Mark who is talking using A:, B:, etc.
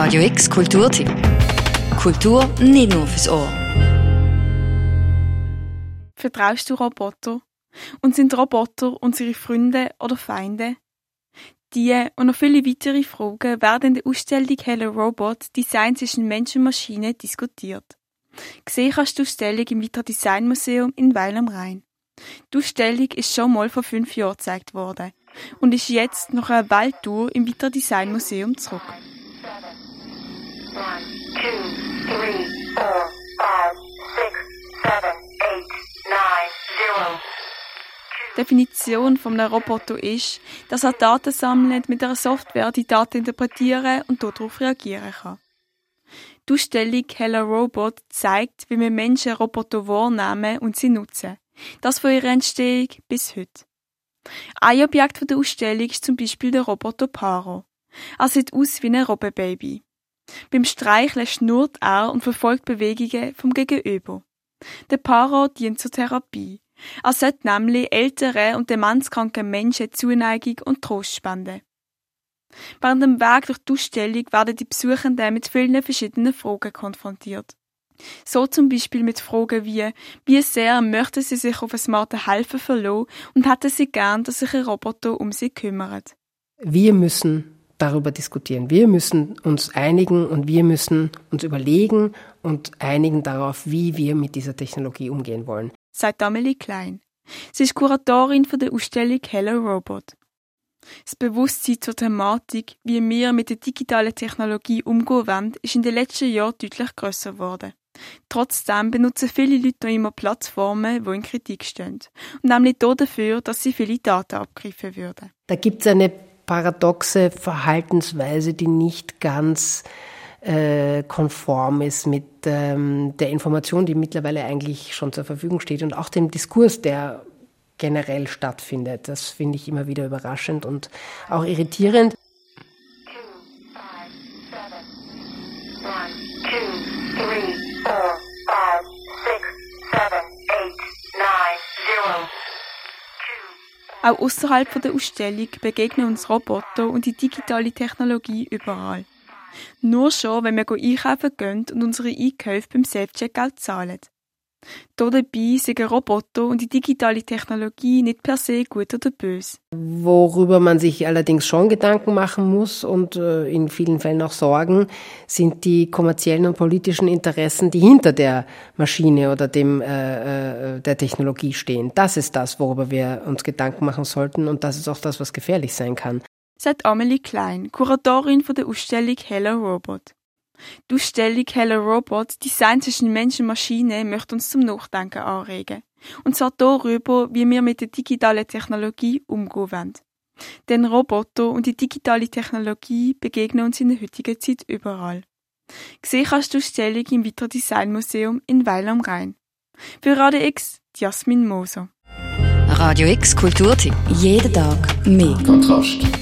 A: Radio X Kulturtipp. Kultur nicht nur fürs Ohr.
B: Vertraust du Roboter? Und sind Roboter unsere Freunde oder Feinde? Diese und noch viele weitere Fragen werden in der Ausstellung Hello Robot Design zwischen Mensch und Maschine diskutiert. Gesehen kannst du die Ausstellung im Vitra Design Museum in Weil am Rhein. Die Ausstellung ist schon mal vor fünf Jahren gezeigt worden und ist jetzt nach einer Welttour im Vitra Design Museum zurück. Die Definition von einem Roboter ist, dass er Daten sammelt, mit einer Software die Daten interpretieren und darauf reagieren kann. Die Ausstellung Hello Robot zeigt, wie wir Menschen Roboter wahrnehmen und sie nutzen. Das von ihrer Entstehung bis heute. Ein Objekt der Ausstellung ist zum Beispiel der Roboter Paro. Er sieht aus wie ein Robbenbaby. Beim Streicheln schnurrt er und verfolgt Bewegungen vom Gegenüber. Der Paro dient zur Therapie. Er sollte nämlich älteren und demenzkranken Menschen Zuneigung und Trost spenden. Während dem Weg durch die Ausstellung werden die Besuchenden mit vielen verschiedenen Fragen konfrontiert. So zum Beispiel mit Fragen wie, wie sehr möchten sie sich auf ein smarte Helfer verlassen und hätten sie gern, dass sich ein Roboter um sie kümmert.
C: Wir müssen darüber diskutieren. Wir müssen uns einigen und wir müssen uns überlegen und einigen darauf, wie wir mit dieser Technologie umgehen wollen.
B: Sagt Amelie Klein. Sie ist Kuratorin für die Ausstellung Hello Robot. Das Bewusstsein zur Thematik, wie wir mit der digitalen Technologie umgehen wollen, ist in den letzten Jahren deutlich grösser geworden. Trotzdem benutzen viele Leute noch immer Plattformen, die in Kritik stehen. Und nämlich dafür, dass sie viele Daten abgreifen würden.
C: Da gibt es eine paradoxe Verhaltensweise, die nicht ganz äh, konform ist mit ähm, der Information, die mittlerweile eigentlich schon zur Verfügung steht und auch dem Diskurs, der generell stattfindet. Das finde ich immer wieder überraschend und auch irritierend.
B: Auch außerhalb der Ausstellung begegnen uns Roboter und die digitale Technologie überall. Nur schon, wenn wir einkaufen gehen und unsere Einkäufe beim Self-Checkout zahlen. Dabei sind Roboter und die digitale Technologie nicht per se gut oder böse.
C: Worüber man sich allerdings schon Gedanken machen muss und äh, in vielen Fällen auch Sorgen, sind die kommerziellen und politischen Interessen, die hinter der Maschine oder dem äh, äh, der Technologie stehen. Das ist das, worüber wir uns Gedanken machen sollten und das ist auch das, was gefährlich sein kann.
B: Sagt Amelie Klein, Kuratorin von der Ausstellung Hello Robot. Die Ausstellung Hello Robot, Design zwischen Mensch und Maschine, möchte uns zum Nachdenken anregen. Und zwar darüber, wie wir mit der digitalen Technologie umgehen wollen. Denn Roboter und die digitale Technologie begegnen uns in der heutigen Zeit überall. Gesehen kannst du die Ausstellung im Vitra Design Museum in Weil am Rhein. Für Radio X, Jasmin Moser.
A: Radio X Kulturtipp. Jeden Tag mehr. Kontrast.